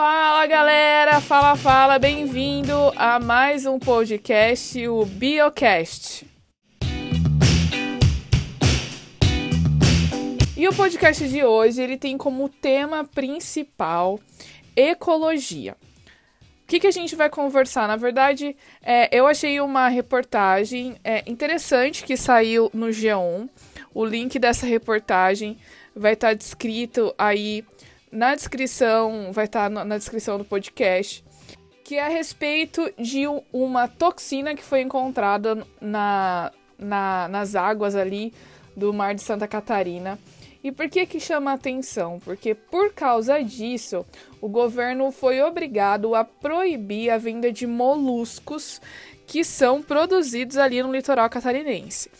Fala galera, fala, fala, bem-vindo a mais um podcast, o Biocast. E o podcast de hoje ele tem como tema principal ecologia. O que, que a gente vai conversar? Na verdade, é, eu achei uma reportagem é, interessante que saiu no G1. O link dessa reportagem vai estar descrito aí na descrição, vai estar tá na descrição do podcast, que é a respeito de uma toxina que foi encontrada na, na, nas águas ali do mar de Santa Catarina. E por que que chama atenção? Porque por causa disso, o governo foi obrigado a proibir a venda de moluscos que são produzidos ali no litoral catarinense.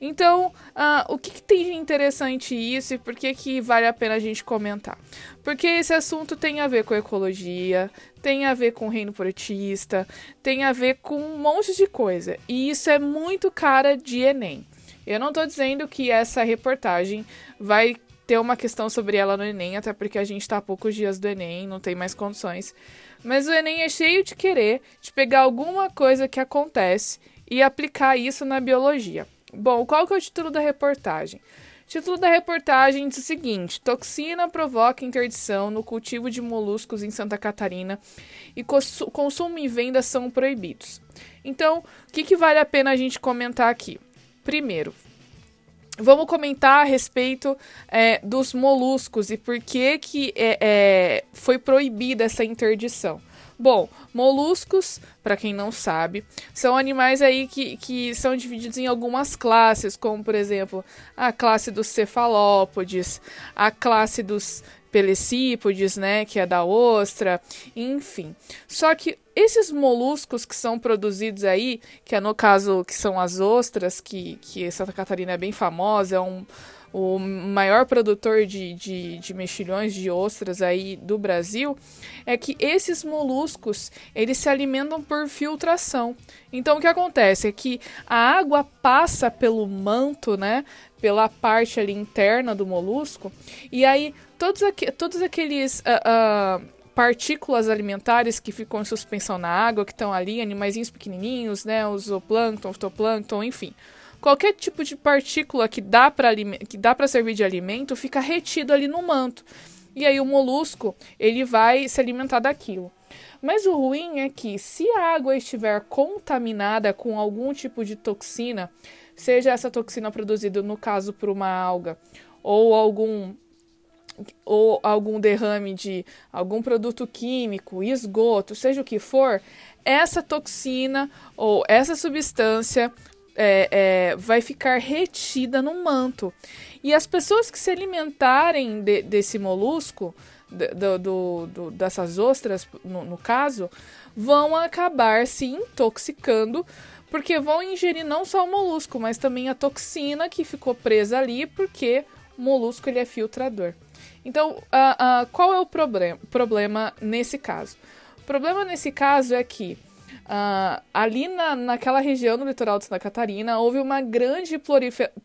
Então, uh, o que, que, tem de interessante isso e por que, que vale a pena a gente comentar? Porque esse assunto tem a ver com ecologia, tem a ver com reino protista, tem a ver com um monte de coisa. E isso é muito cara de Enem. Eu não estou dizendo que essa reportagem vai ter uma questão sobre ela no Enem, até porque a gente está a poucos dias do Enem, não tem mais condições. Mas o Enem é cheio de querer de pegar alguma coisa que acontece e aplicar isso na biologia. Bom, qual que é o título da reportagem? O título da reportagem diz o seguinte: Toxina provoca interdição no cultivo de moluscos em Santa Catarina e consumo e venda são proibidos. Então, o que, que vale a pena a gente comentar aqui? Primeiro, Vamos comentar a respeito é, dos moluscos e por que, que é, é, foi proibida essa interdição. Bom, moluscos, para quem não sabe, são animais aí que, que são divididos em algumas classes, como por exemplo a classe dos cefalópodes, a classe dos pelecípodes, né, que é da ostra, enfim. Só que esses moluscos que são produzidos aí, que é no caso que são as ostras, que, que Santa Catarina é bem famosa, é um, o maior produtor de, de, de mexilhões de ostras aí do Brasil, é que esses moluscos eles se alimentam por filtração. Então o que acontece é que a água passa pelo manto, né, pela parte ali interna do molusco, e aí todos, aqu todos aqueles uh, uh, partículas alimentares que ficam em suspensão na água, que estão ali, animaizinhos pequenininhos, né, o zooplâncton, fitoplâncton, enfim. Qualquer tipo de partícula que dá para servir de alimento fica retido ali no manto. E aí o molusco, ele vai se alimentar daquilo. Mas o ruim é que se a água estiver contaminada com algum tipo de toxina, seja essa toxina produzida no caso por uma alga ou algum ou algum derrame de algum produto químico, esgoto, seja o que for, essa toxina ou essa substância é, é, vai ficar retida no manto. E as pessoas que se alimentarem de, desse molusco, do, do, do, dessas ostras, no, no caso, vão acabar se intoxicando porque vão ingerir não só o molusco, mas também a toxina que ficou presa ali, porque o molusco ele é filtrador. Então, uh, uh, qual é o problem problema nesse caso? O problema nesse caso é que uh, ali na, naquela região do litoral de Santa Catarina houve uma grande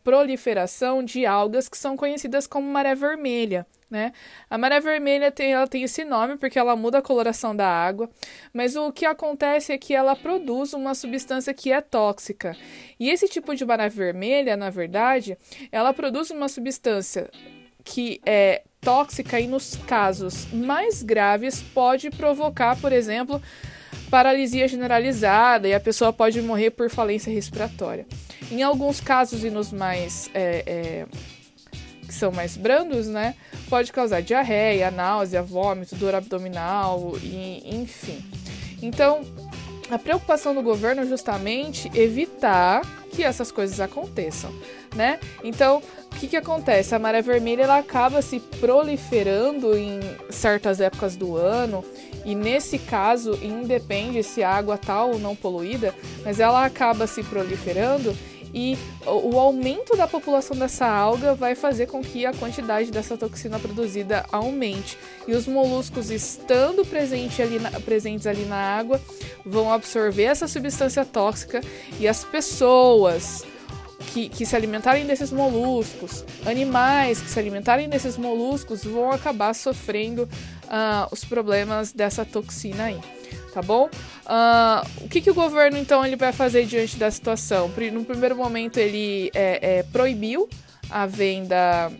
proliferação de algas que são conhecidas como maré vermelha. Né? A maré vermelha tem, ela tem esse nome porque ela muda a coloração da água, mas o que acontece é que ela produz uma substância que é tóxica. E esse tipo de maré vermelha, na verdade, ela produz uma substância que é tóxica e nos casos mais graves pode provocar, por exemplo, paralisia generalizada e a pessoa pode morrer por falência respiratória. Em alguns casos e nos mais é, é, que são mais brandos, né, pode causar diarreia, náusea, vômito, dor abdominal e enfim. Então, a preocupação do governo é justamente evitar que essas coisas aconteçam, né? Então, que, que acontece? A maré vermelha ela acaba se proliferando em certas épocas do ano e nesse caso independe se a água está ou não poluída, mas ela acaba se proliferando e o aumento da população dessa alga vai fazer com que a quantidade dessa toxina produzida aumente. E os moluscos, estando presente ali na, presentes ali na água, vão absorver essa substância tóxica e as pessoas que, que, se alimentarem desses moluscos, animais que se alimentarem desses moluscos vão acabar sofrendo uh, os problemas dessa toxina aí, tá bom? Uh, o que, que o governo então ele vai fazer diante da situação? No primeiro momento ele é, é, proibiu a venda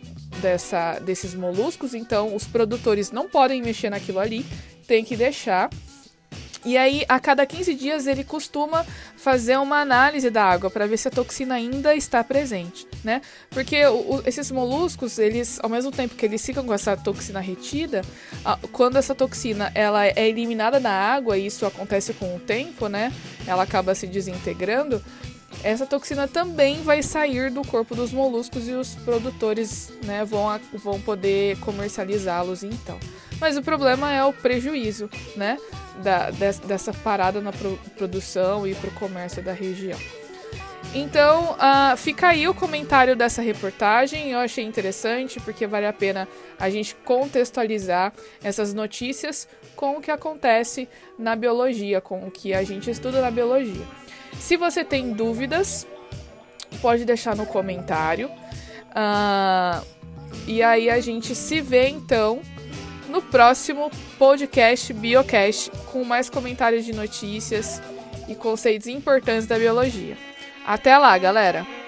dessa, desses moluscos, então os produtores não podem mexer naquilo ali, tem que deixar. E aí, a cada 15 dias, ele costuma fazer uma análise da água para ver se a toxina ainda está presente, né? Porque o, esses moluscos, eles, ao mesmo tempo que eles ficam com essa toxina retida, quando essa toxina ela é eliminada da água, e isso acontece com o tempo, né? Ela acaba se desintegrando. Essa toxina também vai sair do corpo dos moluscos e os produtores né, vão, vão poder comercializá-los então. Mas o problema é o prejuízo, né? Da, dessa parada na produção e para o comércio da região. Então, uh, fica aí o comentário dessa reportagem. Eu achei interessante porque vale a pena a gente contextualizar essas notícias com o que acontece na biologia, com o que a gente estuda na biologia. Se você tem dúvidas, pode deixar no comentário. Uh, e aí a gente se vê então no próximo podcast Biocast com mais comentários de notícias e conceitos importantes da biologia. Até lá, galera!